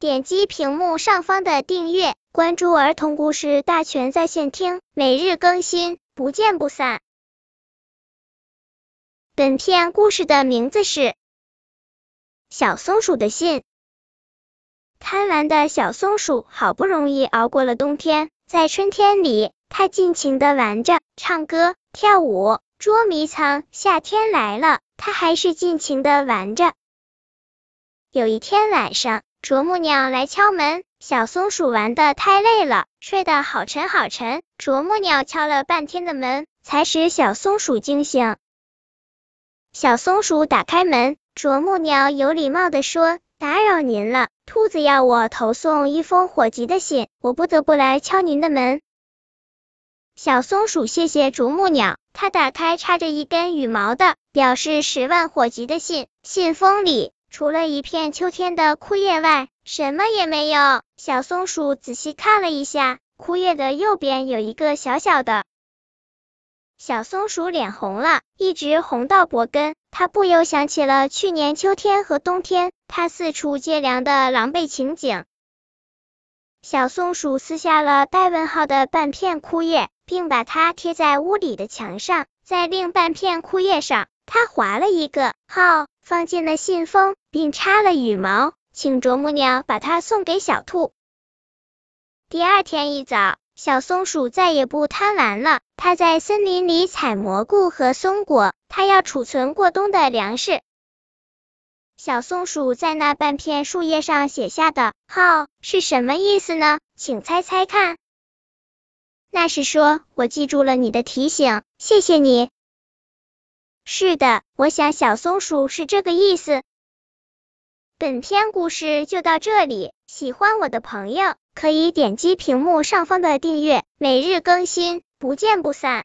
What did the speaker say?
点击屏幕上方的订阅，关注儿童故事大全在线听，每日更新，不见不散。本片故事的名字是《小松鼠的信》。贪玩的小松鼠好不容易熬过了冬天，在春天里，它尽情的玩着，唱歌、跳舞、捉迷藏。夏天来了，它还是尽情的玩着。有一天晚上，啄木鸟来敲门，小松鼠玩的太累了，睡得好沉好沉。啄木鸟敲了半天的门，才使小松鼠惊醒。小松鼠打开门，啄木鸟有礼貌的说：“打扰您了，兔子要我投送一封火急的信，我不得不来敲您的门。”小松鼠谢谢啄木鸟，它打开插着一根羽毛的表示十万火急的信，信封里除了一片秋天的枯叶外，什么也没有。小松鼠仔细看了一下，枯叶的右边有一个小小的。小松鼠脸红了，一直红到脖根。它不由想起了去年秋天和冬天，它四处借粮的狼狈情景。小松鼠撕下了带问号的半片枯叶，并把它贴在屋里的墙上。在另半片枯叶上，它划了一个号，放进了信封，并插了羽毛，请啄木鸟把它送给小兔。第二天一早。小松鼠再也不贪玩了，它在森林里采蘑菇和松果，它要储存过冬的粮食。小松鼠在那半片树叶上写下的号是什么意思呢？请猜猜看。那是说，我记住了你的提醒，谢谢你。是的，我想小松鼠是这个意思。本篇故事就到这里，喜欢我的朋友可以点击屏幕上方的订阅，每日更新，不见不散。